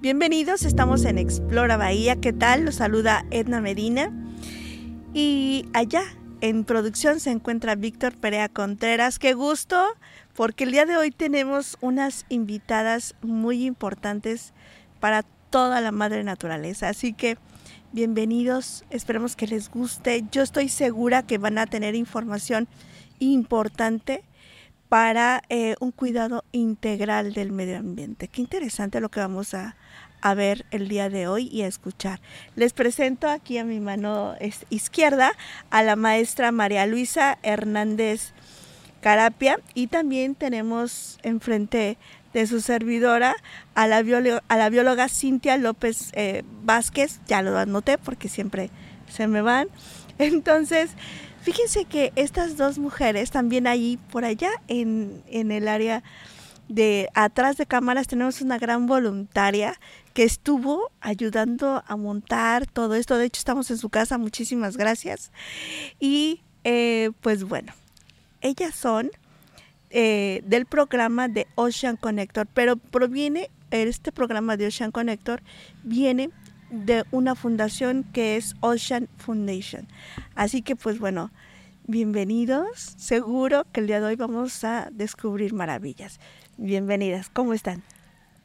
Bienvenidos, estamos en Explora Bahía. ¿Qué tal? Los saluda Edna Medina. Y allá en producción se encuentra Víctor Perea Contreras. Qué gusto, porque el día de hoy tenemos unas invitadas muy importantes para toda la madre naturaleza. Así que bienvenidos, esperemos que les guste. Yo estoy segura que van a tener información importante para eh, un cuidado integral del medio ambiente. Qué interesante lo que vamos a, a ver el día de hoy y a escuchar. Les presento aquí a mi mano izquierda a la maestra María Luisa Hernández Carapia y también tenemos enfrente de su servidora a la, bióloga, a la bióloga Cintia López eh, Vázquez, ya lo anoté porque siempre se me van. Entonces, fíjense que estas dos mujeres también ahí por allá en, en el área de atrás de cámaras tenemos una gran voluntaria que estuvo ayudando a montar todo esto. De hecho, estamos en su casa. Muchísimas gracias. Y eh, pues bueno, ellas son eh, del programa de Ocean Connector, pero proviene, este programa de Ocean Connector viene de una fundación que es Ocean Foundation. Así que pues bueno, bienvenidos. Seguro que el día de hoy vamos a descubrir maravillas. Bienvenidas, ¿cómo están?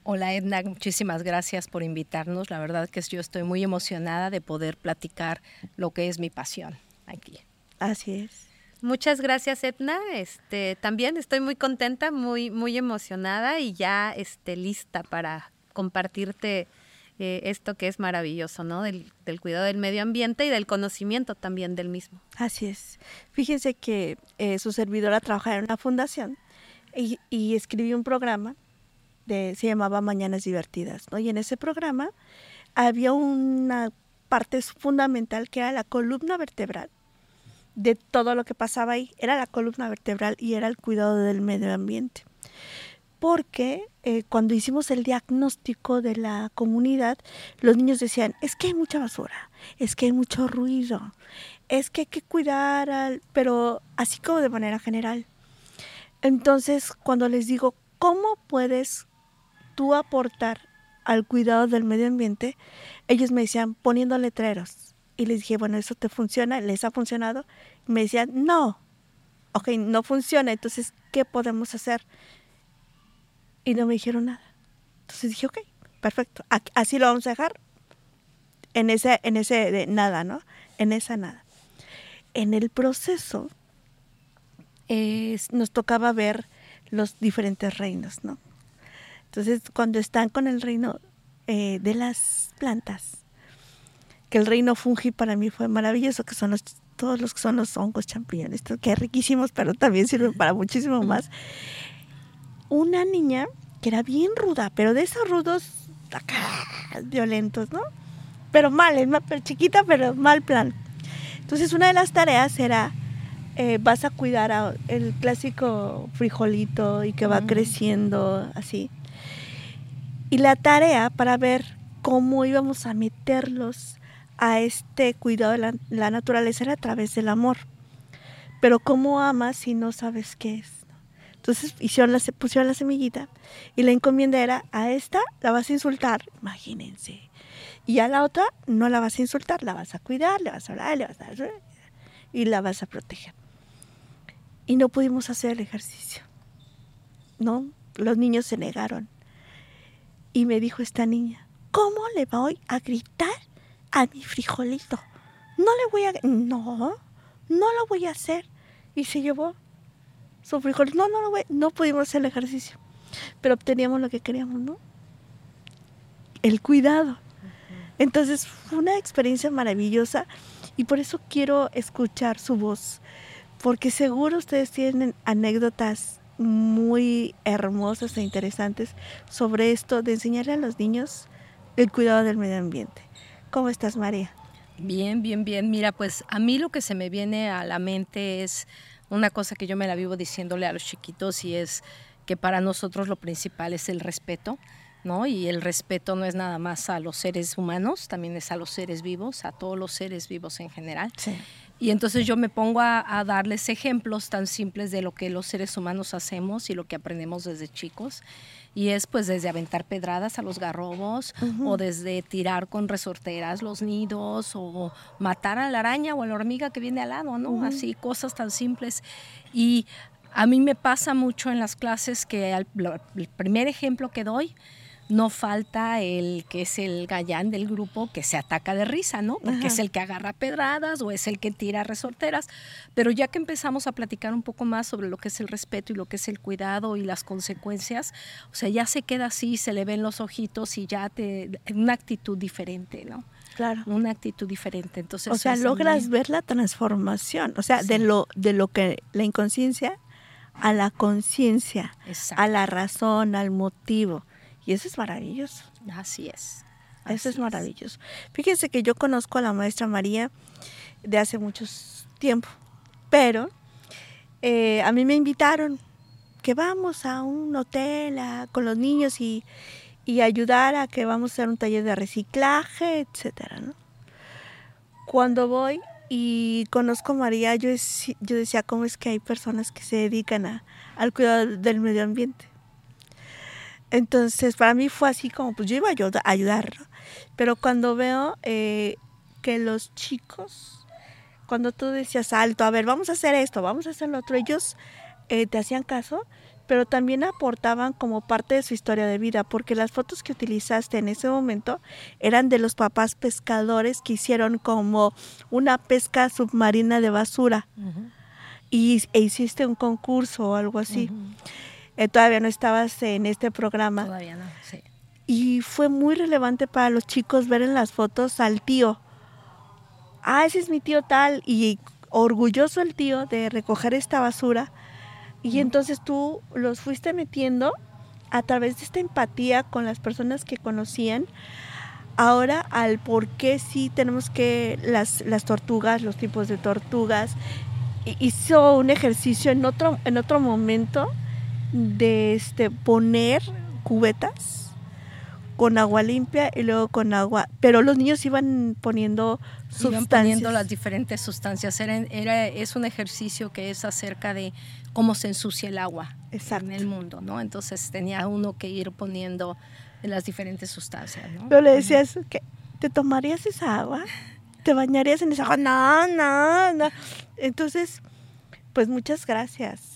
Hola Edna, muchísimas gracias por invitarnos. La verdad que yo estoy muy emocionada de poder platicar lo que es mi pasión aquí. Así es. Muchas gracias Edna. Este, también estoy muy contenta, muy muy emocionada y ya este, lista para compartirte eh, esto que es maravilloso, ¿no? Del, cuidado del medio ambiente y del conocimiento también del mismo. Así es. Fíjense que eh, su servidora trabaja en una fundación y, y escribió un programa se llamaba Mañanas Divertidas, ¿no? Y en ese programa había una parte fundamental que era la columna vertebral de todo lo que pasaba ahí. Era la columna vertebral y era el cuidado del medio ambiente. Porque eh, cuando hicimos el diagnóstico de la comunidad, los niños decían, es que hay mucha basura, es que hay mucho ruido, es que hay que cuidar al, pero así como de manera general. Entonces, cuando les digo, ¿cómo puedes tú aportar al cuidado del medio ambiente, ellos me decían poniendo letreros. Y les dije, bueno, ¿eso te funciona? ¿Les ha funcionado? Y me decían, no. Ok, no funciona. Entonces, ¿qué podemos hacer? Y no me dijeron nada. Entonces dije, ok, perfecto. Así lo vamos a dejar. En ese, en ese de nada, ¿no? En esa nada. En el proceso nos tocaba ver los diferentes reinos, ¿no? Entonces, cuando están con el reino eh, de las plantas, que el reino fungi para mí fue maravilloso, que son los, todos los que son los hongos, champiñones, que riquísimos, pero también sirven para muchísimo más. Una niña que era bien ruda, pero de esos rudos violentos, ¿no? Pero mal, es más chiquita, pero mal plan. Entonces, una de las tareas era eh, vas a cuidar a el clásico frijolito y que va creciendo así y la tarea para ver cómo íbamos a meterlos a este cuidado de la, naturaleza era a través del amor. Pero ¿cómo amas si no sabes qué es? Entonces pusieron la semillita y la encomienda era a esta la vas a insultar, imagínense. Y a la otra no la vas a insultar, la vas a cuidar, le vas a hablar, le vas a y la vas a proteger. Y no pudimos hacer el ejercicio. ¿No? Los niños se negaron. Y me dijo esta niña, ¿cómo le voy a gritar a mi frijolito? No le voy a... No, no lo voy a hacer. Y se llevó su frijolito. No, no lo voy... No pudimos hacer el ejercicio. Pero obteníamos lo que queríamos, ¿no? El cuidado. Entonces fue una experiencia maravillosa y por eso quiero escuchar su voz, porque seguro ustedes tienen anécdotas muy hermosas e interesantes sobre esto de enseñarle a los niños el cuidado del medio ambiente. ¿Cómo estás, María? Bien, bien, bien. Mira, pues a mí lo que se me viene a la mente es una cosa que yo me la vivo diciéndole a los chiquitos y es que para nosotros lo principal es el respeto, ¿no? Y el respeto no es nada más a los seres humanos, también es a los seres vivos, a todos los seres vivos en general. Sí. Y entonces yo me pongo a, darles ejemplos tan simples de lo que los seres humanos hacemos y lo que aprendemos desde chicos. Y es pues desde aventar pedradas a los garrobos o desde tirar con resorteras los nidos o matar a la araña o a la hormiga que viene al lado, ¿no? Así, cosas tan simples. Y a mí me pasa mucho en las clases que el primer ejemplo que doy, no falta el que es el gallán del grupo que se ataca de risa, ¿no? Porque es el que agarra pedradas o es el que tira resorteras. Pero ya que empezamos a platicar un poco más sobre lo que es el respeto y lo que es el cuidado y las consecuencias, o sea, ya se queda así, se le ven los ojitos y ya te. una actitud diferente, ¿no? Claro. Una actitud diferente. Entonces, o sea, logras ver la transformación, o sea, de lo de lo que la inconsciencia a la conciencia, a la razón, al motivo. Y eso es maravilloso. Así es. eso es maravilloso. Fíjense que yo conozco a la maestra María de hace mucho tiempo, pero eh, a mí me invitaron que vamos a un hotel con los niños y, ayudar a que vamos a hacer un taller de reciclaje, etcétera, Cuando voy y conozco a María, yo, yo decía, ¿cómo es que hay personas que se dedican a, al cuidado del medio ambiente? Entonces, para mí fue así como, pues yo iba a ayudar, Pero cuando veo eh, que los chicos, cuando tú decías alto, a ver, vamos a hacer esto, vamos a hacer lo otro, ellos eh, te hacían caso, pero también aportaban como parte de su historia de vida, porque las fotos que utilizaste en ese momento eran de los papás pescadores que hicieron como una pesca submarina de basura. Y, e hiciste un concurso o algo así. Eh, todavía no estabas en este programa. Todavía no, sí. Y fue muy relevante para los chicos ver en las fotos al tío. Ah, ese es mi tío tal. Y orgulloso el tío de recoger esta basura. Y entonces tú los fuiste metiendo a través de esta empatía con las personas que conocían. Ahora al por qué sí tenemos que las, las tortugas, los tipos de tortugas. Hizo un ejercicio en otro, en otro momento de este, poner cubetas con agua limpia y luego con agua, pero los niños iban poniendo sustancias. poniendo las diferentes sustancias. Era, era, es un ejercicio que es acerca de cómo se ensucia el agua en el mundo, ¿no? Entonces tenía uno que ir poniendo las diferentes sustancias, ¿no? Pero le decías, que ¿te tomarías esa agua? ¿Te bañarías en esa agua? No, no, no. Entonces, pues muchas gracias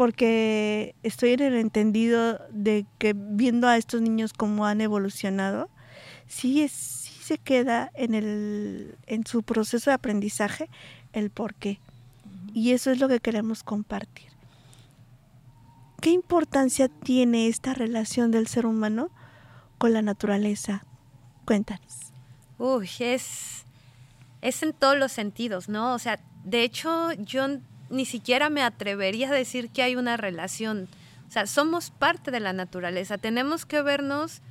porque estoy en el entendido de que viendo a estos niños cómo han evolucionado, sí, es, sí se queda en, el, en su proceso de aprendizaje el por qué. Y eso es lo que queremos compartir. ¿Qué importancia tiene esta relación del ser humano con la naturaleza? Cuéntanos. Uy, es, es en todos los sentidos, ¿no? O sea, de hecho, yo ni siquiera me atrevería a decir que hay una relación. O sea, somos parte de la naturaleza, tenemos que vernos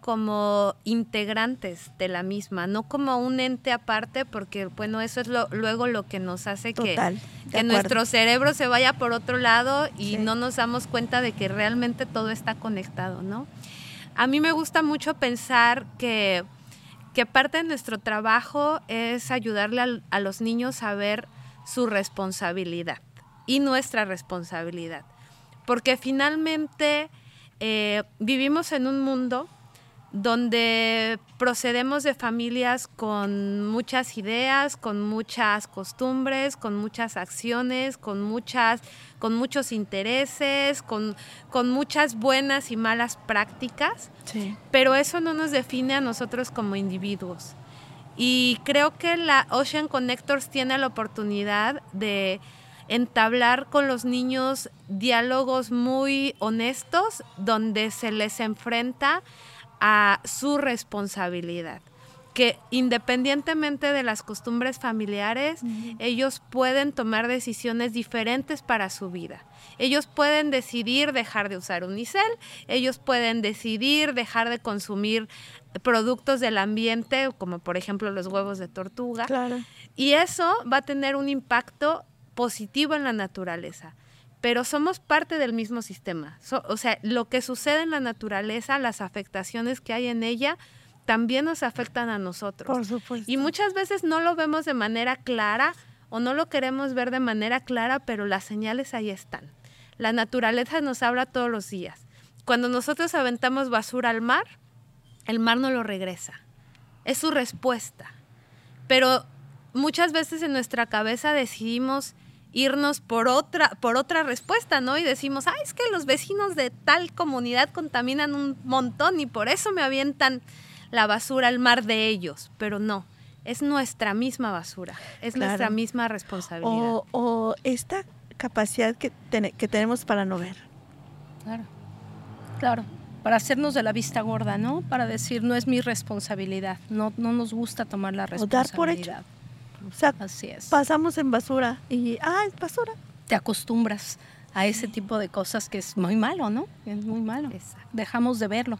como integrantes de la misma, no como un ente aparte, porque bueno, eso es lo, luego lo que nos hace que, que nuestro cerebro se vaya por otro lado y no nos damos cuenta de que realmente todo está conectado, ¿no? A mí me gusta mucho pensar que, que parte de nuestro trabajo es ayudarle a los niños a ver su responsabilidad y nuestra responsabilidad. Porque finalmente eh, vivimos en un mundo donde procedemos de familias con muchas ideas, con muchas costumbres, con muchas acciones, con muchas, con muchos intereses, con, con muchas buenas y malas prácticas. Pero eso no nos define a nosotros como individuos. Y creo que la Ocean Connectors tiene la oportunidad de entablar con los niños diálogos muy honestos donde se les enfrenta a su responsabilidad que independientemente de las costumbres familiares, ellos pueden tomar decisiones diferentes para su vida. Ellos pueden decidir dejar de usar unicel, ellos pueden decidir dejar de consumir productos del ambiente, como por ejemplo los huevos de tortuga. Y eso va a tener un impacto positivo en la naturaleza. Pero somos parte del mismo sistema. o sea, lo que sucede en la naturaleza, las afectaciones que hay en ella, también nos afectan a nosotros. Por supuesto. Y muchas veces no lo vemos de manera clara o no lo queremos ver de manera clara, pero las señales ahí están. La naturaleza nos habla todos los días cuando nosotros aventamos basura al mar, el mar no lo regresa. Es su respuesta. Pero muchas veces en nuestra cabeza decidimos irnos por otra, por otra respuesta, ¿no? Y decimos, ay, es que los vecinos de tal comunidad contaminan un montón y por eso me avientan la basura al mar de ellos. Pero no, es nuestra misma basura, es nuestra misma responsabilidad. O, esta capacidad que, que tenemos para no ver. Claro, claro para hacernos de la vista gorda, ¿no? Para decir, no es mi responsabilidad, no, no nos gusta tomar la responsabilidad. dar por hecho. O sea, Así es. pasamos en basura y, ah, es basura. Te acostumbras a ese tipo de cosas que es muy malo, ¿no? Es muy malo. Dejamos de verlo.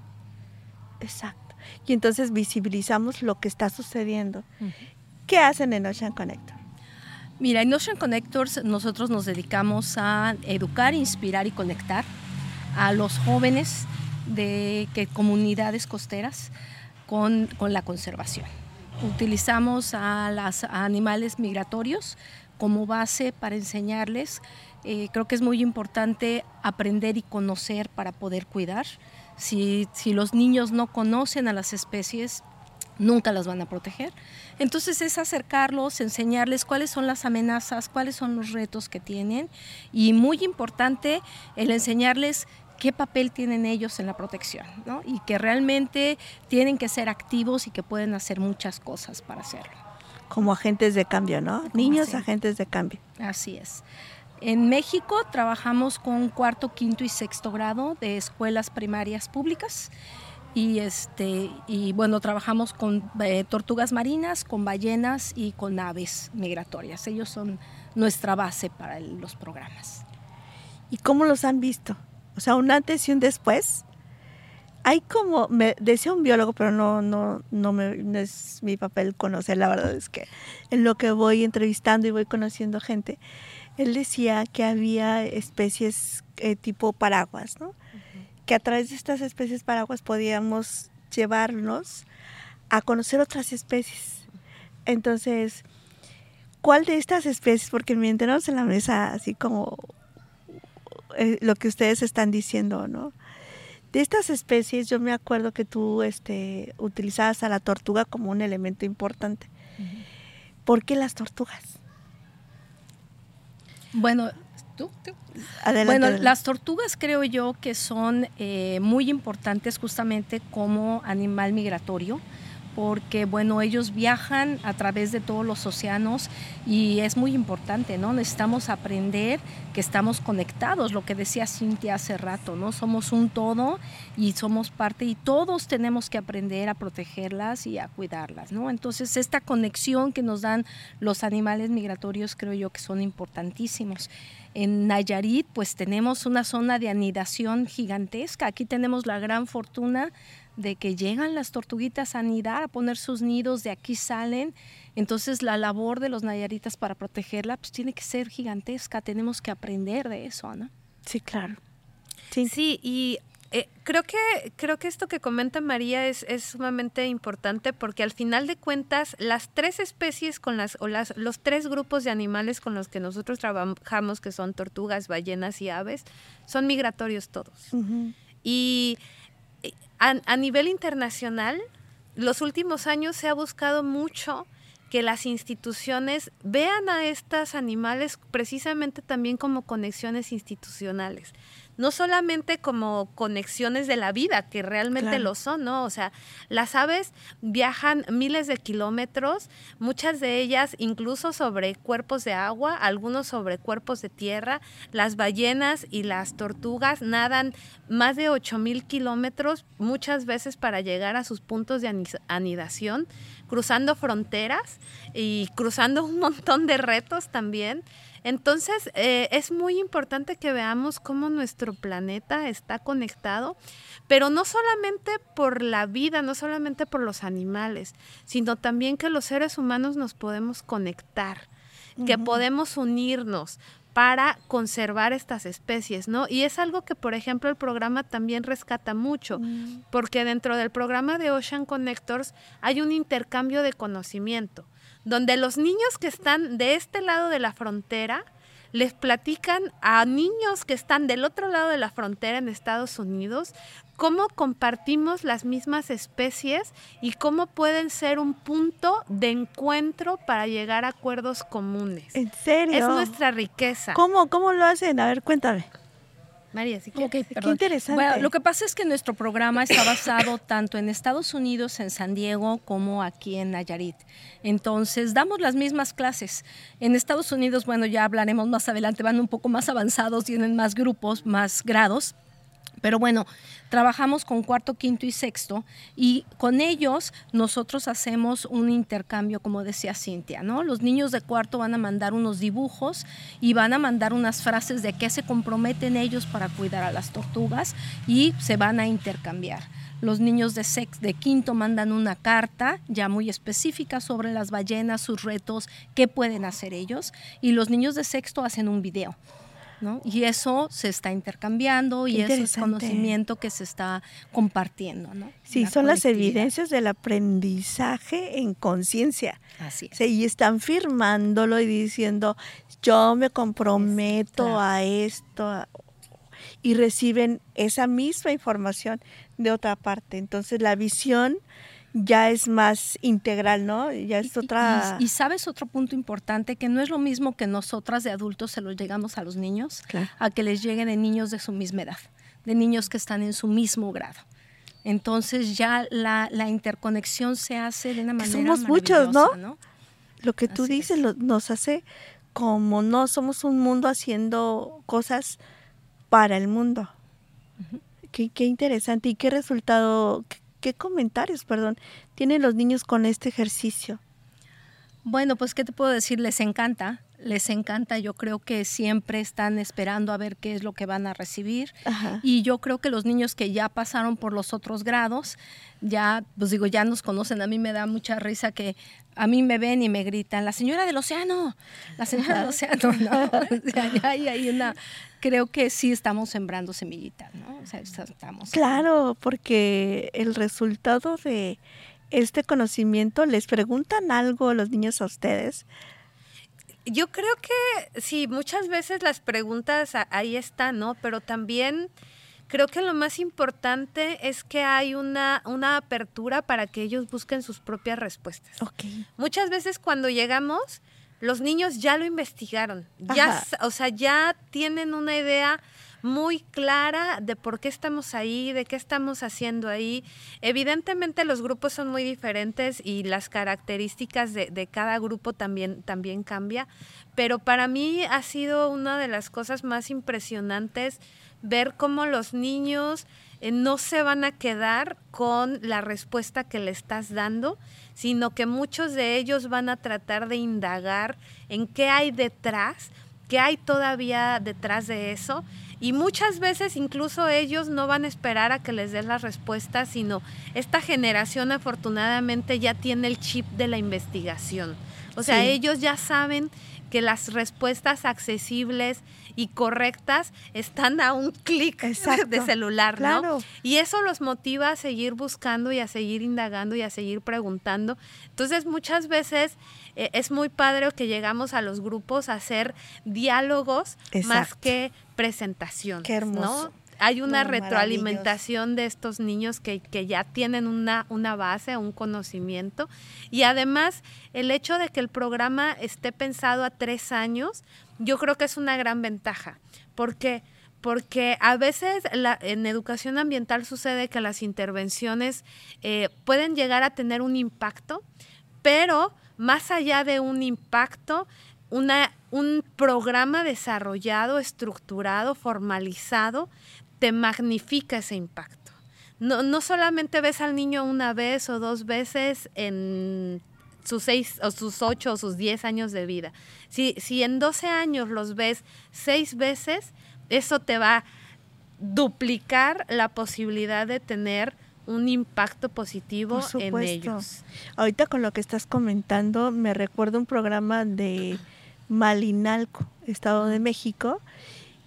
Exacto. Y entonces visibilizamos lo que está sucediendo. ¿Qué hacen en Ocean Connector? Mira, en Ocean Connectors nosotros nos dedicamos a educar, inspirar y conectar a los jóvenes de que comunidades costeras con, la conservación. Utilizamos a los animales migratorios como base para enseñarles. Eh, creo que es muy importante aprender y conocer para poder cuidar. Si, si los niños no conocen a las especies, nunca las van a proteger. Entonces es acercarlos, enseñarles cuáles son las amenazas, cuáles son los retos que tienen y muy importante el enseñarles qué papel tienen ellos en la protección, ¿no? Y que realmente tienen que ser activos y que pueden hacer muchas cosas para hacerlo. Como agentes de cambio, ¿no? Niños agentes de cambio. Así es. En México trabajamos con cuarto, quinto y sexto grado de escuelas primarias públicas y este y bueno trabajamos con eh, tortugas marinas, con ballenas y con aves migratorias. Ellos son nuestra base para los programas. ¿Y cómo los han visto? O sea, un antes y un después. Hay como, me decía un biólogo, pero no, no, no, me, es mi papel conocer, la verdad es que en lo que voy entrevistando y voy conociendo gente, él decía que había especies eh, tipo paraguas, ¿no? Que a través de estas especies paraguas podíamos llevarnos a conocer otras especies. Entonces, ¿cuál de estas especies? Porque mientras en la mesa así como eh, lo que ustedes están diciendo, ¿no? De estas especies, yo me acuerdo que tú este, utilizabas a la tortuga como un elemento importante. ¿Por qué las tortugas? Bueno, ¿tú? bueno, las tortugas creo yo que son eh, muy importantes justamente como animal migratorio porque bueno, ellos viajan a través de todos los océanos y es muy importante, ¿no? Necesitamos aprender que estamos conectados, lo que decía Cintia hace rato, ¿no? Somos un todo y somos parte y todos tenemos que aprender a protegerlas y a cuidarlas, ¿no? Entonces, esta conexión que nos dan los animales migratorios creo yo que son importantísimos. En Nayarit, pues tenemos una zona de anidación gigantesca. Aquí tenemos la gran fortuna de que llegan las tortuguitas a anidar, a poner sus nidos, de aquí salen. Entonces la labor de los nayaritas para protegerla pues tiene que ser gigantesca, tenemos que aprender de eso, ¿no? Sí, claro. Sí, y eh, creo, que, creo que esto que comenta María es, es, sumamente importante porque al final de cuentas las tres especies con las, o las, los tres grupos de animales con los que nosotros trabajamos, que son tortugas, ballenas y aves, son migratorios todos. Y a, nivel internacional, los últimos años se ha buscado mucho que las instituciones vean a estos animales precisamente también como conexiones institucionales no solamente como conexiones de la vida, que realmente lo son, ¿no? O sea, las aves viajan miles de kilómetros, muchas de ellas incluso sobre cuerpos de agua, algunos sobre cuerpos de tierra. Las ballenas y las tortugas nadan más de 8 mil kilómetros muchas veces para llegar a sus puntos de anidación, cruzando fronteras y cruzando un montón de retos también. Entonces, eh, es muy importante que veamos cómo nuestro planeta está conectado, pero no solamente por la vida, no solamente por los animales, sino también que los seres humanos nos podemos conectar, que podemos unirnos para conservar estas especies, ¿no? Y es algo que, por ejemplo, el programa también rescata mucho, mm. porque dentro del programa de Ocean Connectors hay un intercambio de conocimiento donde los niños que están de este lado de la frontera les platican a niños que están del otro lado de la frontera en Estados Unidos cómo compartimos las mismas especies y cómo pueden ser un punto de encuentro para llegar a acuerdos comunes. ¿En serio? Es nuestra riqueza. ¿Cómo, cómo lo hacen? A ver, cuéntame. María, sí Qué interesante. Bueno, lo que pasa es que nuestro programa está basado tanto en Estados Unidos, en San Diego, como aquí en Nayarit. Entonces, damos las mismas clases. En Estados Unidos, bueno, ya hablaremos más adelante, van un poco más avanzados, tienen más grupos, más grados. Pero bueno, trabajamos con cuarto, quinto y sexto y con ellos nosotros hacemos un intercambio, como decía Cintia, ¿no? Los niños de cuarto van a mandar unos dibujos y van a mandar unas frases de qué se comprometen ellos para cuidar a las tortugas y se van a intercambiar. Los niños de, sex, de quinto mandan una carta ya muy específica sobre las ballenas, sus retos, qué pueden hacer ellos y los niños de sexto hacen un video. Y eso se está intercambiando y eso es conocimiento que se está compartiendo, ¿no? Sí, son las evidencias del aprendizaje en conciencia. Así es. y están firmándolo y diciendo, yo me comprometo a esto y reciben esa misma información de otra parte. Entonces la visión ya es más integral, ¿no? Ya es otra... Y, sabes otro punto importante, que no es lo mismo que nosotras de adultos se los llegamos a los niños, a que les lleguen de niños de su misma edad, de niños que están en su mismo grado. Entonces ya la, interconexión se hace de una manera... somos muchos, ¿no? Lo que tú dices nos hace como no somos un mundo haciendo cosas para el mundo. qué, qué, interesante. ¿Y qué resultado, ¿Qué comentarios, perdón, tienen los niños con este ejercicio? Bueno, pues, ¿qué te puedo decir? Les encanta, les encanta. Yo creo que siempre están esperando a ver qué es lo que van a recibir. Y yo creo que los niños que ya pasaron por los otros grados, ya, pues digo, ya nos conocen. A mí me da mucha risa que a mí me ven y me gritan, la señora del océano, la señora del océano, ¿no? hay una, creo que sí estamos sembrando semillitas, ¿no? O sea, estamos. Claro, porque el resultado de este conocimiento, ¿les preguntan algo los niños a ustedes? Yo creo que sí, muchas veces las preguntas ahí están, ¿no? Pero también creo que lo más importante es que hay una, una apertura para que ellos busquen sus propias respuestas. Okay. Muchas veces cuando llegamos, los niños ya lo investigaron, ya, o sea, ya tienen una idea muy clara de por qué estamos ahí, de qué estamos haciendo ahí. Evidentemente los grupos son muy diferentes y las características de, cada grupo también, también cambia, pero para mí ha sido una de las cosas más impresionantes ver cómo los niños eh, no se van a quedar con la respuesta que le estás dando, sino que muchos de ellos van a tratar de indagar en qué hay detrás, qué hay todavía detrás de eso y muchas veces incluso ellos no van a esperar a que les des las respuestas, sino esta generación afortunadamente ya tiene el chip de la investigación. O sea, ellos ya saben que las respuestas accesibles y correctas están a un clic de celular, ¿no? Y eso los motiva a seguir buscando y a seguir indagando y a seguir preguntando. Entonces, muchas veces eh, es muy padre que llegamos a los grupos a hacer diálogos más que presentación. Qué hermoso. ¿no? hay una retroalimentación de estos niños que, ya tienen una, una base, un conocimiento. Y además, el hecho de que el programa esté pensado a tres años, yo creo que es una gran ventaja. porque porque a veces en educación ambiental sucede que las intervenciones eh, pueden llegar a tener un impacto, pero más allá de un impacto, un programa desarrollado, estructurado, formalizado, te magnifica ese impacto. No, no solamente ves al niño una vez o dos veces en sus seis o sus ocho o sus diez años de vida. Si, si en 12 años los ves seis veces, eso te va a duplicar la posibilidad de tener un impacto positivo en ellos. Ahorita con lo que estás comentando, me recuerdo un programa de Malinalco, Estado de México,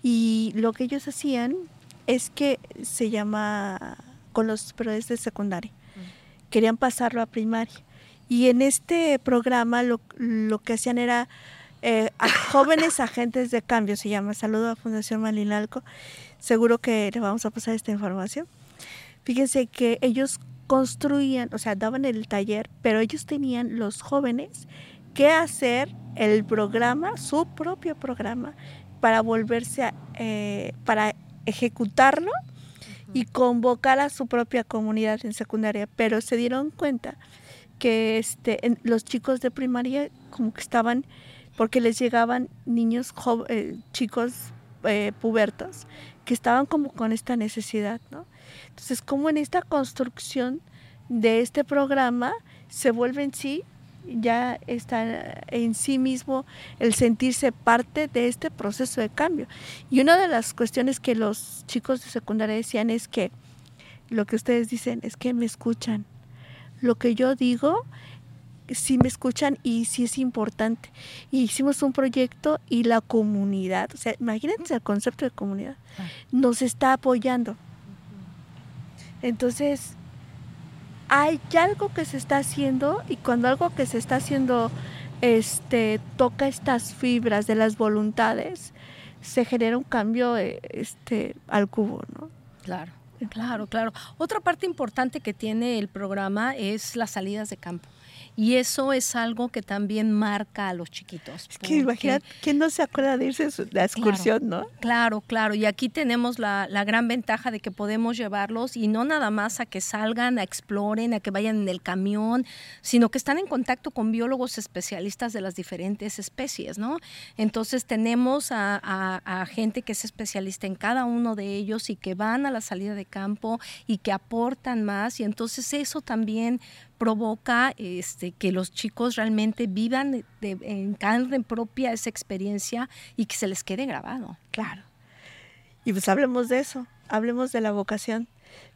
y lo que ellos hacían es que se llama con los profesores de secundaria. Querían pasarlo a primaria. Y en este programa lo, que hacían era eh, a jóvenes agentes de cambio, se llama. Saludo a Fundación Malinalco. Seguro que le vamos a pasar esta información. Fíjense que ellos construían, o sea, daban el taller, pero ellos tenían los jóvenes que hacer el programa, su propio programa, para volverse a, eh, para ejecutarlo y convocar a su propia comunidad en secundaria, pero se dieron cuenta que este, los chicos de primaria como que estaban, porque les llegaban niños, eh, chicos eh, pubertos, que estaban como con esta necesidad, ¿no? Entonces, como en esta construcción de este programa se vuelve en sí ya está en sí mismo el sentirse parte de este proceso de cambio. Y una de las cuestiones que los chicos de secundaria decían es que lo que ustedes dicen es que me escuchan. Lo que yo digo, sí me escuchan y sí es importante. Y hicimos un proyecto y la comunidad, o sea, imagínense el concepto de comunidad, nos está apoyando. Entonces, hay algo que se está haciendo y cuando algo que se está haciendo este toca estas fibras de las voluntades, se genera un cambio eh, este al cubo, ¿no? Claro. Claro, claro. Otra parte importante que tiene el programa es las salidas de campo. Y eso es algo que también marca a los chiquitos. Es que imagínate, ¿quién no se acuerda de irse a la excursión, no? Claro, claro. Y aquí tenemos la, la, gran ventaja de que podemos llevarlos y no nada más a que salgan, a exploren, a que vayan en el camión, sino que están en contacto con biólogos especialistas de las diferentes especies, ¿no? Entonces tenemos a, a, a gente que es especialista en cada uno de ellos y que van a la salida de campo y que aportan más. Y entonces eso también provoca este, que los chicos realmente vivan en carne propia esa experiencia y que se les quede grabado. Claro. Y pues hablemos de eso, hablemos de la vocación,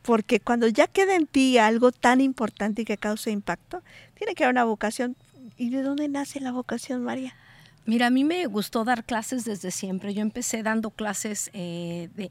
porque cuando ya queda en ti algo tan importante y que cause impacto, tiene que haber una vocación. ¿Y de dónde nace la vocación, María? Mira, a mí me gustó dar clases desde siempre. Yo empecé dando clases eh, de,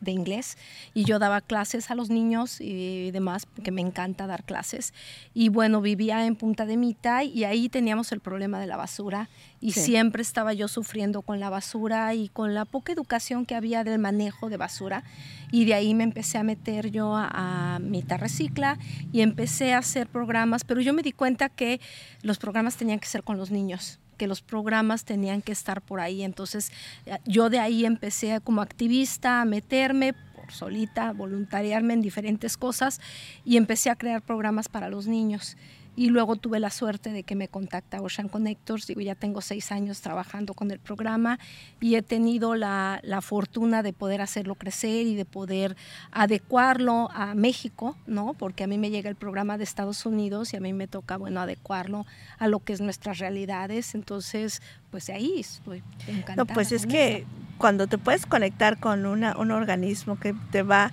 de, inglés y yo daba clases a los niños y demás, porque me encanta dar clases. Y bueno, vivía en Punta de Mita y ahí teníamos el problema de la basura y siempre estaba yo sufriendo con la basura y con la poca educación que había del manejo de basura. Y de ahí me empecé a meter yo a, a Mita Recicla y empecé a hacer programas, pero yo me di cuenta que los programas tenían que ser con los niños que los programas tenían que estar por ahí. Entonces eh, yo de ahí empecé como activista a meterme por solita, voluntariarme en diferentes cosas y empecé a crear programas para los niños y luego tuve la suerte de que me contacta Ocean Connectors, digo, ya tengo seis años trabajando con el programa y he tenido la, la, fortuna de poder hacerlo crecer y de poder adecuarlo a México, ¿no? Porque a mí me llega el programa de Estados Unidos y a mí me toca, bueno, adecuarlo a lo que es nuestras realidades, entonces, pues ahí estoy encantada. No, pues es que cuando te puedes conectar con una, un organismo que te va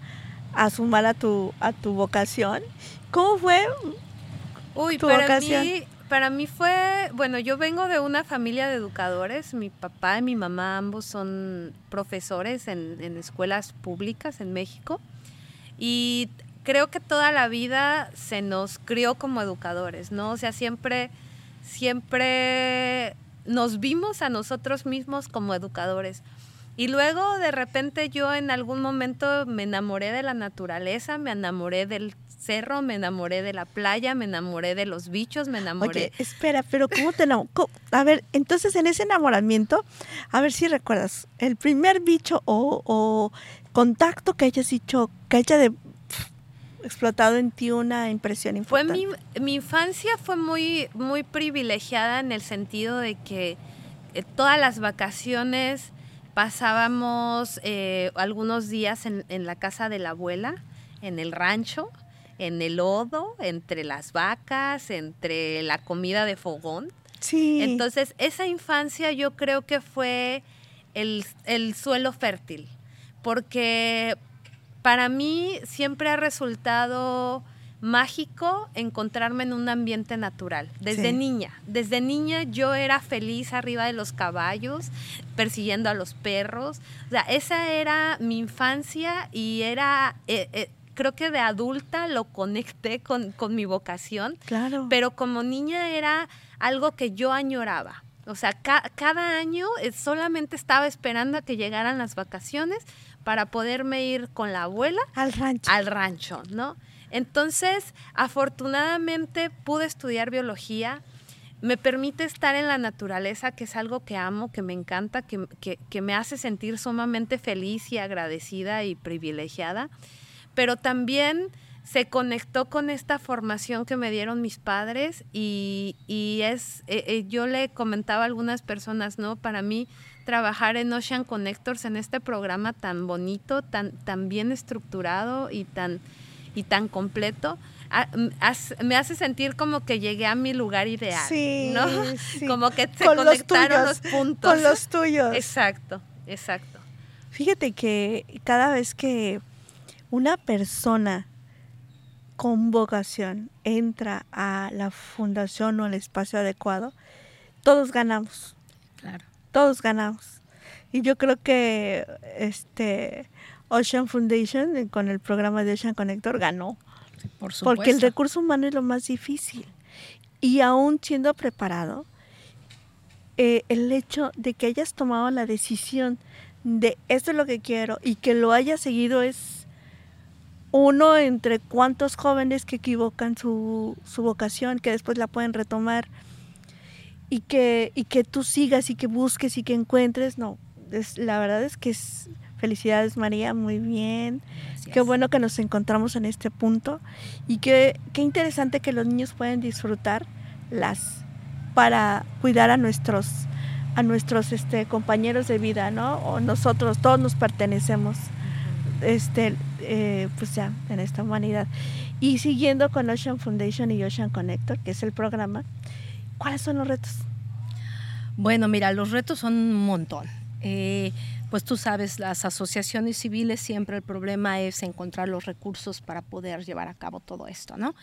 a sumar a tu, a tu vocación, ¿cómo fue Uy, para mí, para mí fue, bueno, yo vengo de una familia de educadores, mi papá y mi mamá ambos son profesores en, en escuelas públicas en México y creo que toda la vida se nos crió como educadores, ¿no? O sea, siempre, siempre nos vimos a nosotros mismos como educadores. Y luego de repente yo en algún momento me enamoré de la naturaleza, me enamoré del cerro, me enamoré de la playa, me enamoré de los bichos, me enamoré. Oye, espera, pero ¿cómo te enamoré? A ver, entonces en ese enamoramiento, a ver si recuerdas, el primer bicho o, contacto que hayas dicho, que haya de, explotado en ti una impresión importante. Fue mi, mi infancia fue muy, muy privilegiada en el sentido de que eh, todas las vacaciones pasábamos eh, algunos días en, en la casa de la abuela, en el rancho en el lodo, entre las vacas, entre la comida de fogón. Sí. Entonces, esa infancia yo creo que fue el, suelo fértil, porque para mí siempre ha resultado mágico encontrarme en un ambiente natural, desde niña. Desde niña yo era feliz arriba de los caballos, persiguiendo a los perros. O sea, esa era mi infancia y era... Eh, eh, creo que de adulta lo conecté con, mi vocación. Claro. Pero como niña era algo que yo añoraba. O sea, cada año eh, solamente estaba esperando a que llegaran las vacaciones para poderme ir con la abuela al rancho. Al rancho, ¿no? Entonces, afortunadamente pude estudiar biología, me permite estar en la naturaleza, que es algo que amo, que me encanta, que, que, me hace sentir sumamente feliz y agradecida y privilegiada, pero también se conectó con esta formación que me dieron mis padres y, y es, eh, eh, yo le comentaba a algunas personas, ¿no? Para mí trabajar en Ocean Connectors, en este programa tan bonito, tan, tan bien estructurado y tan, y tan completo, me hace sentir como que llegué a mi lugar ideal, ¿no? Como que se conectaron los, puntos. Con los tuyos. Exacto, exacto. Fíjate que cada vez que una persona con vocación entra a la fundación o al espacio adecuado, todos ganamos. Claro. Todos ganamos. Y yo creo que este Ocean Foundation eh, con el programa de Ocean Connector ganó. por supuesto. Porque el recurso humano es lo más difícil. Y aún siendo preparado, eh, el hecho de que hayas tomado la decisión de esto es lo que quiero y que lo hayas seguido es uno entre cuantos jóvenes que equivocan su, su vocación, que después la pueden retomar y que, y que tú sigas y que busques y que encuentres, no, es, la verdad es que es, felicidades María, muy bien, qué bueno que nos encontramos en este punto y qué, qué interesante que los niños pueden disfrutar las para cuidar a nuestros a nuestros este, compañeros de vida, ¿no? O nosotros, todos nos pertenecemos este, eh, pues ya, en esta humanidad. Y siguiendo con Ocean Foundation y Ocean Connector, que es el programa, ¿cuáles son los retos? Bueno, mira, los retos son un montón. Eh, pues tú sabes, las asociaciones civiles siempre el problema es encontrar los recursos para poder llevar a cabo todo esto, ¿no?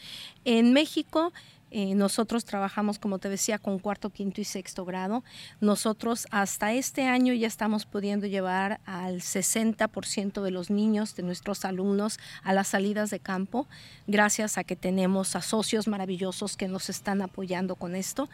En México eh, nosotros trabajamos, como te decía, con cuarto, quinto y sexto grado. Nosotros hasta este año ya estamos pudiendo llevar al 60% de los niños, de nuestros alumnos, a las salidas de campo, gracias a que tenemos a socios maravillosos que nos están apoyando con esto.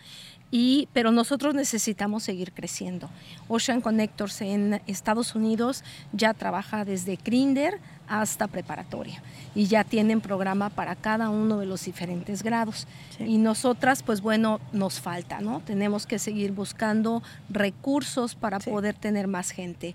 Y, pero nosotros necesitamos seguir creciendo. Ocean Connectors en Estados Unidos ya trabaja desde Grinder hasta preparatoria y ya tienen programa para cada uno de los diferentes grados. Y nosotras, pues bueno, nos falta, ¿no? Tenemos que seguir buscando recursos para poder tener más gente.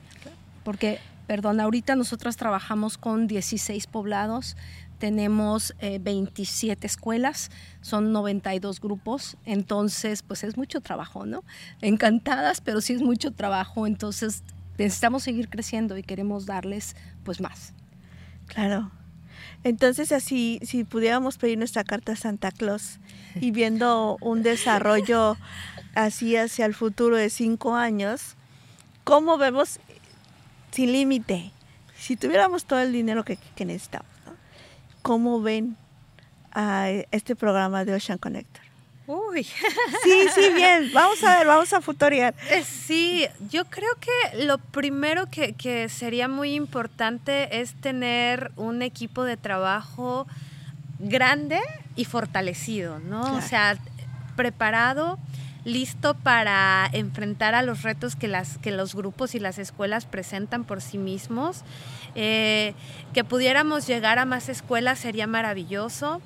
Porque, perdón, ahorita nosotras trabajamos con 16 poblados, tenemos 27 eh, escuelas, son 92 grupos, entonces pues es mucho trabajo, ¿no? Encantadas, pero sí es mucho trabajo, entonces necesitamos seguir creciendo y queremos darles pues más. Claro. Entonces, así, si pudiéramos pedir nuestra carta a Santa Claus y viendo un desarrollo así hacia el futuro de cinco años, ¿cómo vemos sin límite? Si tuviéramos todo el dinero que, necesitamos, ¿cómo ven a este programa de Ocean Connector? Uy. Sí, sí, bien. Vamos a ver, vamos a futurear. Eh, sí, yo creo que lo primero que, sería muy importante es tener un equipo de trabajo grande y fortalecido, ¿no? O sea, preparado, listo para enfrentar a los retos que, las, que los grupos y las escuelas presentan por sí mismos. Eh, que pudiéramos llegar a más escuelas sería maravilloso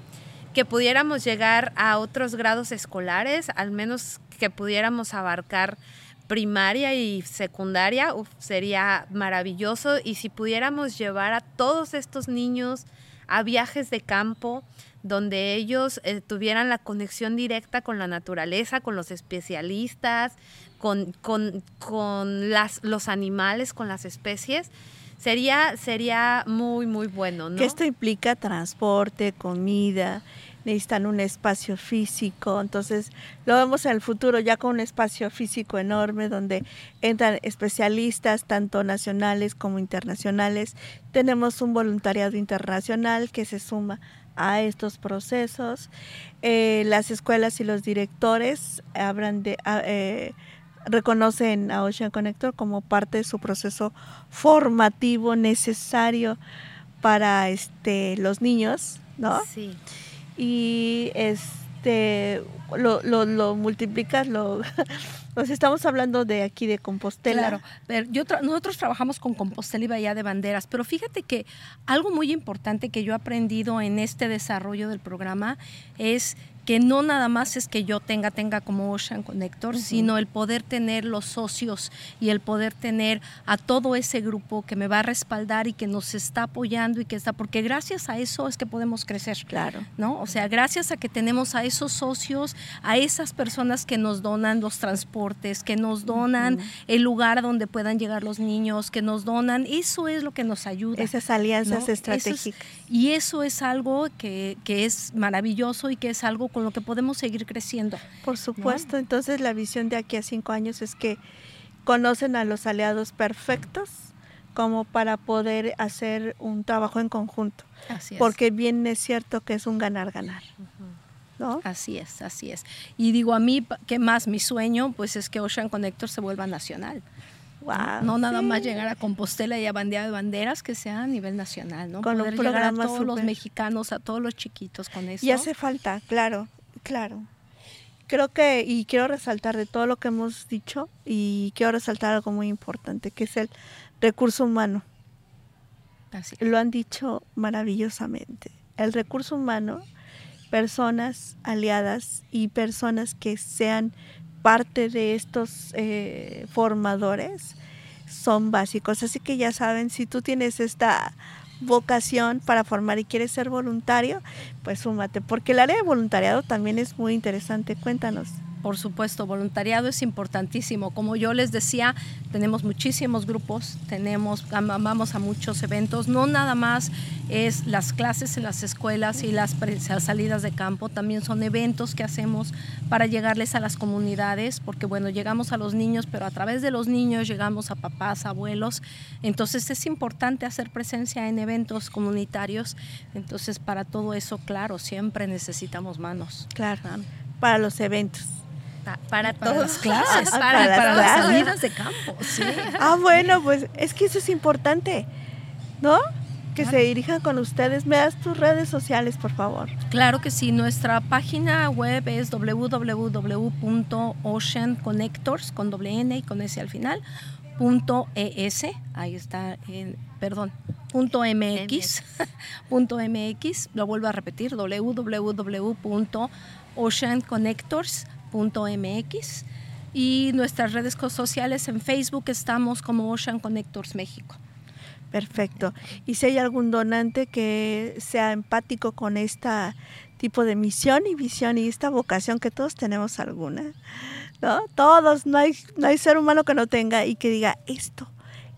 que pudiéramos llegar a otros grados escolares, al menos que pudiéramos abarcar primaria y secundaria, sería maravilloso. Y si pudiéramos llevar a todos estos niños a viajes de campo, donde ellos eh, tuvieran la conexión directa con la naturaleza, con los especialistas, con, con, las, los animales, con las especies, sería, sería muy, muy bueno. ¿no? Que esto implica transporte, comida, necesitan un espacio físico, entonces lo vemos en el futuro ya con un espacio físico enorme donde entran especialistas tanto nacionales como internacionales. Tenemos un voluntariado internacional que se suma a estos procesos. Eh, las escuelas y los directores hablan de... Eh, reconocen a Ocean Connector como parte de su proceso formativo necesario para este los niños, ¿no? Sí y este lo, lo, lo multiplicas, lo Pues estamos hablando de aquí de Compostela. Claro, pero yo nosotros trabajamos con Compostela y Bahía de Banderas, pero fíjate que algo muy importante que yo he aprendido en este desarrollo del programa es que no nada más es que yo tenga, tenga como Ocean Connector, sino el poder tener los socios y el poder tener a todo ese grupo que me va a respaldar y que nos está apoyando y que está, porque gracias a eso es que podemos crecer. Claro. ¿No? O sea, gracias a que tenemos a esos socios, a esas personas que nos donan los transportes, que nos donan el lugar donde puedan llegar los niños, que nos donan, eso es lo que nos ayuda. Esas alianzas estratégicas. y eso es algo que, que es maravilloso y que es algo con lo que podemos seguir creciendo. Por supuesto, entonces la visión de aquí a cinco años es que conocen a los aliados perfectos como para poder hacer un trabajo en conjunto. Así es. Porque bien es cierto que es un ganar-ganar. ¿No? Así es, así es. Y digo, a mí, ¿qué más? Mi sueño, pues es que Ocean Connector se vuelva nacional. Wow, no nada sí. más llegar a Compostela y a Bandera de Banderas, que sea a nivel nacional, ¿no? Con un Poder llegar a programa todos los mexicanos, a todos los chiquitos con eso. Y hace falta, claro, claro. Creo que, y quiero resaltar de todo lo que hemos dicho, y quiero resaltar algo muy importante, que es el recurso humano. Así. Lo han dicho maravillosamente. El recurso humano, personas aliadas y personas que sean parte de estos eh, formadores son básicos. Así que ya saben, si tú tienes esta vocación para formar y quieres ser voluntario, pues súmate, porque el área de voluntariado también es muy interesante. Cuéntanos. Por supuesto, voluntariado es importantísimo. Como yo les decía, tenemos muchísimos grupos, tenemos, am- vamos a muchos eventos. No nada más es las clases en las escuelas y las salidas de campo, también son eventos que hacemos para llegarles a las comunidades, porque bueno, llegamos a los niños, pero a través de los niños llegamos a papás, abuelos. Entonces es importante hacer presencia en eventos comunitarios. Entonces para todo eso, claro, siempre necesitamos manos. Claro, para los eventos. Pa- para Para todos. las clases, Para para, las para las clases. salidas de campo, sí. Ah, bueno, pues es que eso es importante, ¿no? Que se dirijan con ustedes. Me das tus redes sociales, por favor. Claro que sí, nuestra página web es www.oceanconnectors con doble N y con S al final, punto .es, ahí está, en, perdón, punto .mx, punto .mx, lo vuelvo a repetir, www.oceanconnectors.mx y nuestras redes sociales en Facebook estamos como Ocean Connectors México. Perfecto. Y si hay algún donante que sea empático con este tipo de misión y visión y esta vocación que todos tenemos alguna, ¿no? Todos, no hay, no hay ser humano que no tenga y que diga esto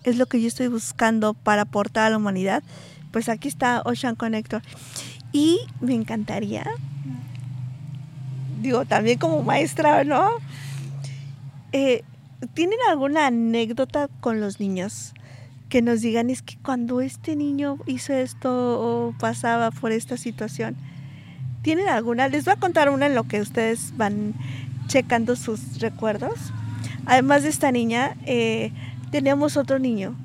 es lo que yo estoy buscando para aportar a la humanidad, pues aquí está Ocean Connector. Y me encantaría, digo, también como maestra, ¿no? Eh, ¿Tienen alguna anécdota con los niños? que nos digan es que cuando este niño hizo esto o pasaba por esta situación, ¿tienen alguna? Les voy a contar una en lo que ustedes van checando sus recuerdos. Además de esta niña, eh, teníamos otro niño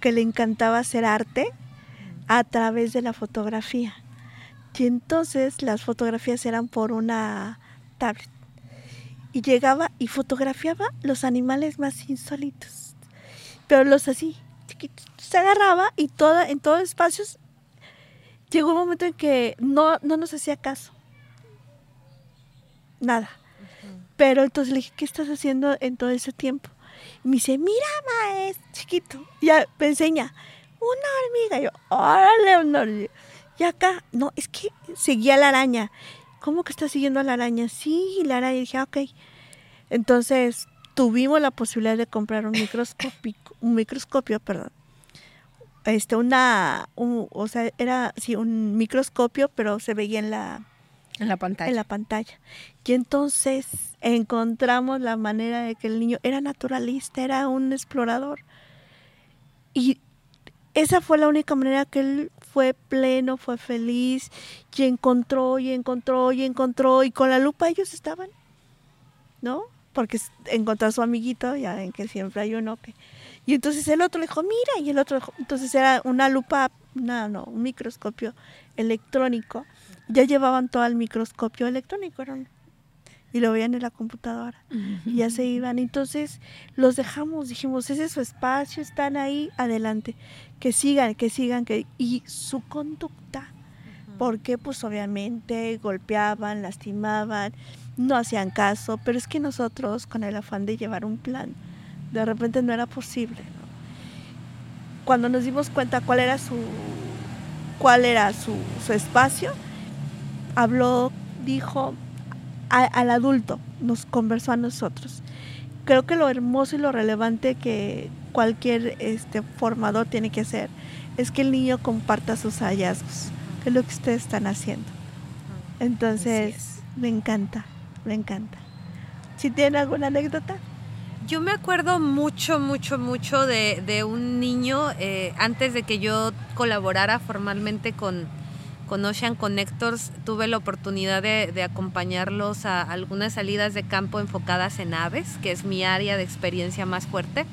que le encantaba hacer arte a través de la fotografía. Y entonces las fotografías eran por una tablet. Y llegaba y fotografiaba los animales más insólitos pero los así, chiquitos. Se agarraba y toda, en todos espacios llegó un momento en que no, no nos hacía caso. Nada. Pero entonces le dije, ¿qué estás haciendo en todo ese tiempo? Y me dice, mira, maestro, chiquito. Ya me enseña, una hormiga. Y yo, órale, una hormiga. Y acá, no, es que seguía la araña. ¿Cómo que está siguiendo a la araña? Sí, la araña. Y dije, ah, ok. Entonces tuvimos la posibilidad de comprar un microscopio, un microscopio, perdón. Este, una, un- o sea, era sí, un microscopio, pero se veía en la, En la pantalla. en la pantalla. Y entonces encontramos la manera de que el niño era naturalista, era un explorador. Y esa fue la única manera que él fue pleno, fue feliz, y encontró, y encontró, y encontró, y con la lupa ellos estaban, ¿no? Porque encontró a su amiguito, ya ven que siempre hay uno que... Y entonces el otro le dijo, mira, y el otro dijo, entonces era una lupa, una, no, un microscopio electrónico, ya llevaban todo el microscopio electrónico, era un- y lo veían en la computadora y ya se iban. Entonces los dejamos, dijimos, ese es su espacio, están ahí, adelante, que sigan, que sigan, que y su conducta, porque pues obviamente golpeaban, lastimaban, no hacían caso, pero es que nosotros con el afán de llevar un plan, de repente no era posible. Cuando nos dimos cuenta cuál era su cuál era su, su espacio, habló, dijo, al adulto, nos conversó a nosotros. Creo que lo hermoso y lo relevante que cualquier este, formador tiene que hacer es que el niño comparta sus hallazgos, que es lo que ustedes están haciendo. Entonces, me encanta, me encanta. ¿Si tienen alguna anécdota? Yo me acuerdo mucho, mucho, mucho de, un niño eh, antes de que yo colaborara formalmente con, con Ocean Connectors tuve la oportunidad de, acompañarlos a algunas salidas de campo enfocadas en aves, que es mi área de experiencia más fuerte.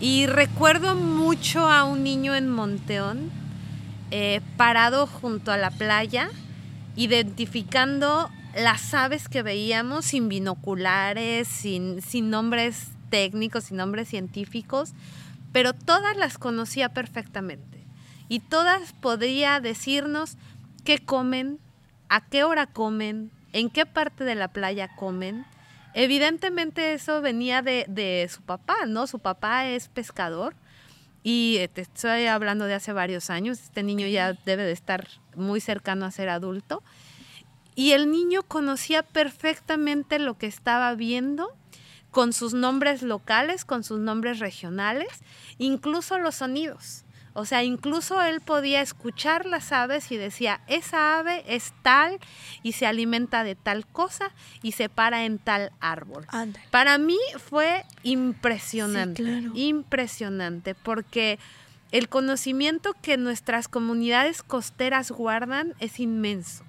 Y recuerdo mucho a un niño en Monteón eh, parado junto a la playa, identificando las aves que veíamos sin binoculares, sin, sin nombres técnicos, sin nombres científicos, pero todas las conocía perfectamente y todas podría decirnos qué comen, a qué hora comen, en qué parte de la playa comen. Evidentemente eso venía de, su papá, ¿no? Su papá es pescador y te estoy hablando de hace varios años, este niño ya debe de estar muy cercano a ser adulto. Y el niño conocía perfectamente lo que estaba viendo con sus nombres locales, con sus nombres regionales, incluso los sonidos. O sea, incluso él podía escuchar las aves y decía, esa ave es tal y se alimenta de tal cosa y se para en tal árbol. Para mí fue impresionante, impresionante, porque el conocimiento que nuestras comunidades costeras guardan es inmenso.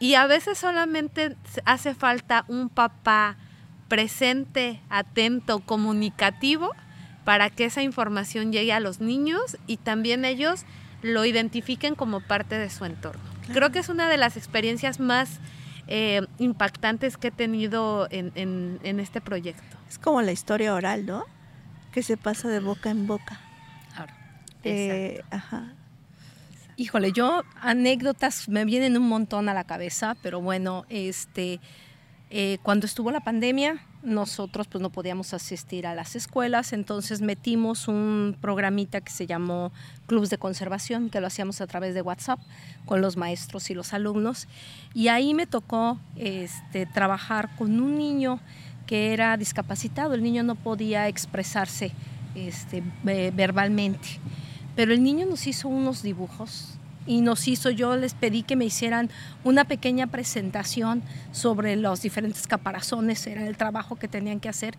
Y a veces solamente hace falta un papá presente, atento, comunicativo para que esa información llegue a los niños y también ellos lo identifiquen como parte de su entorno. Creo que es una de las experiencias más eh, impactantes que he tenido en, este proyecto. Es como la historia oral, ¿no? Que se pasa de boca en boca. Claro. Eh, ajá. Híjole, yo anécdotas me vienen un montón a la cabeza, pero bueno, este, eh, cuando estuvo la pandemia, nosotros pues no podíamos asistir a las escuelas, entonces metimos un programita que se llamó Clubs de Conservación, que lo hacíamos a través de WhatsApp con los maestros y los alumnos. Y ahí me tocó este, trabajar con un niño que era discapacitado, el niño no podía expresarse este, verbalmente, pero el niño nos hizo unos dibujos y nos hizo, yo les pedí que me hicieran una pequeña presentación sobre los diferentes caparazones, era el trabajo que tenían que hacer.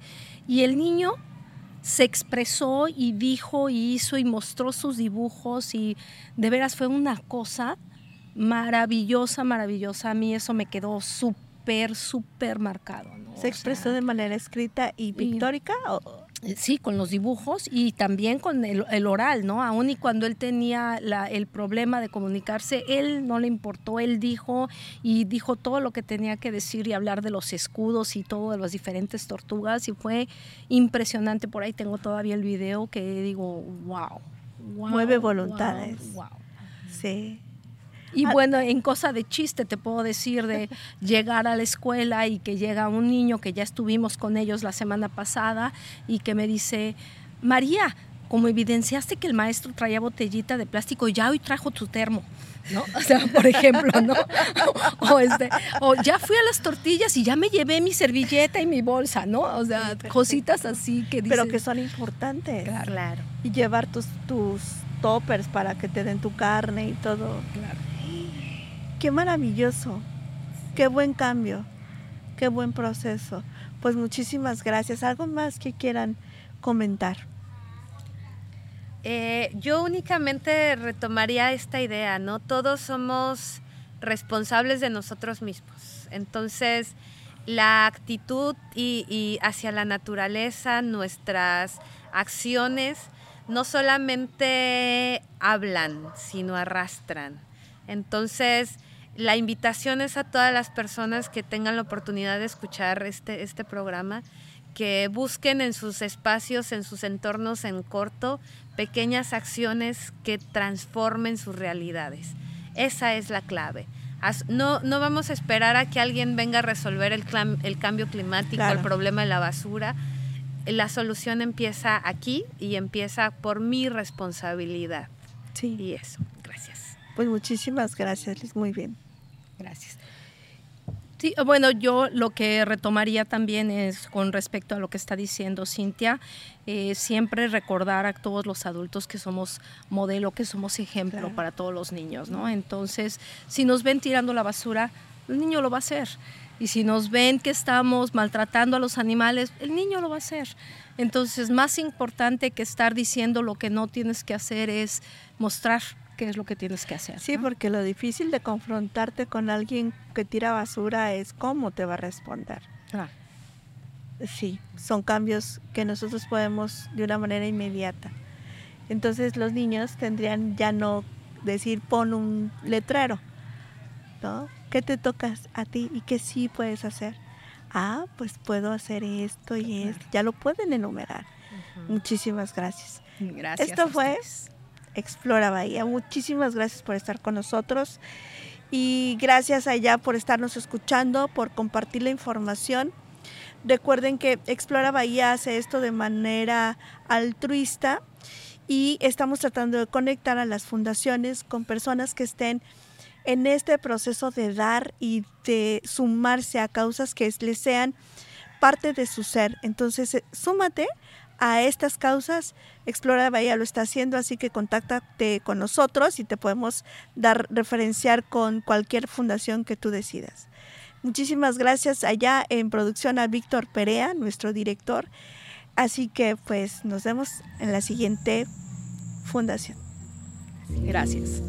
Y el niño se expresó y dijo y hizo y mostró sus dibujos y de veras fue una cosa maravillosa, maravillosa. A mí eso me quedó súper, súper marcado. ¿Se expresó de manera escrita y pictórica? o? Sí, con los dibujos y también con el, oral, ¿no? Aún y cuando él tenía el problema de comunicarse, él no le importó, él dijo y dijo todo lo que tenía que decir y hablar de los escudos y todo de las diferentes tortugas y fue impresionante. Por ahí tengo todavía el video que digo, wow. Mueve voluntades. wow. Sí. Y ah. bueno, en cosa de chiste te puedo decir de llegar a la escuela y que llega un niño que ya estuvimos con ellos la semana pasada y que me dice, María, como evidenciaste que el maestro traía botellita de plástico, ya hoy trajo tu termo. ¿no? O sea, por ejemplo, ¿no? O, este, o ya fui a las tortillas y ya me llevé mi servilleta y mi bolsa, ¿no? O sea, cositas así que dicen, Pero que son importantes. Claro. Y llevar tus, tus toppers para que te den tu carne y todo. Claro. Qué maravilloso, qué buen cambio, qué buen proceso. Pues muchísimas gracias. ¿Algo más que quieran comentar? Eh, yo únicamente retomaría esta idea, ¿no? Todos somos responsables de nosotros mismos. Entonces, la actitud y hacia la naturaleza, nuestras acciones, no solamente hablan, sino arrastran. Entonces, la invitación es a todas las personas que tengan la oportunidad de escuchar este, este programa, que busquen en sus espacios, en sus entornos en corto, pequeñas acciones que transformen sus realidades. Esa es la clave. No, no vamos a esperar a que alguien venga a resolver el, el cambio climático, el problema de la basura. La solución empieza aquí y empieza por mi responsabilidad. Sí. Y eso, gracias. Pues muchísimas gracias, Liz. Muy bien. Gracias. Sí, bueno, yo lo que retomaría también es con respecto a lo que está diciendo Cintia, eh, siempre recordar a todos los adultos que somos modelo, que somos ejemplo para todos los niños, ¿no? Entonces, si nos ven tirando la basura, el niño lo va a hacer. Y si nos ven que estamos maltratando a los animales, el niño lo va a hacer. Entonces, más importante que estar diciendo lo que no tienes que hacer es mostrar qué es lo que tienes que hacer. Sí, porque lo difícil de confrontarte con alguien que tira basura es cómo te va a responder. Sí, son cambios que nosotros podemos de una manera inmediata. Entonces los niños tendrían ya no decir pon un letrero, ¿no? ¿Qué te tocas a ti y qué sí puedes hacer? Ah, pues puedo hacer esto y esto. Ya lo pueden enumerar. Muchísimas gracias. Gracias. Esto fue Explora Bahía. Muchísimas gracias por estar con nosotros y gracias allá por estarnos escuchando, por compartir la información. Recuerden que Explora Bahía hace esto de manera altruista y estamos tratando de conectar a las fundaciones con personas que estén en este proceso de dar y de sumarse a causas que les sean parte de su ser. Entonces, eh, súmate a estas causas. Explora Bahía lo está haciendo, así que contáctate con nosotros y te podemos dar referenciar con cualquier fundación que tú decidas. Muchísimas gracias allá en producción a Víctor Perea, nuestro director. Así que pues nos vemos en la siguiente fundación. Gracias.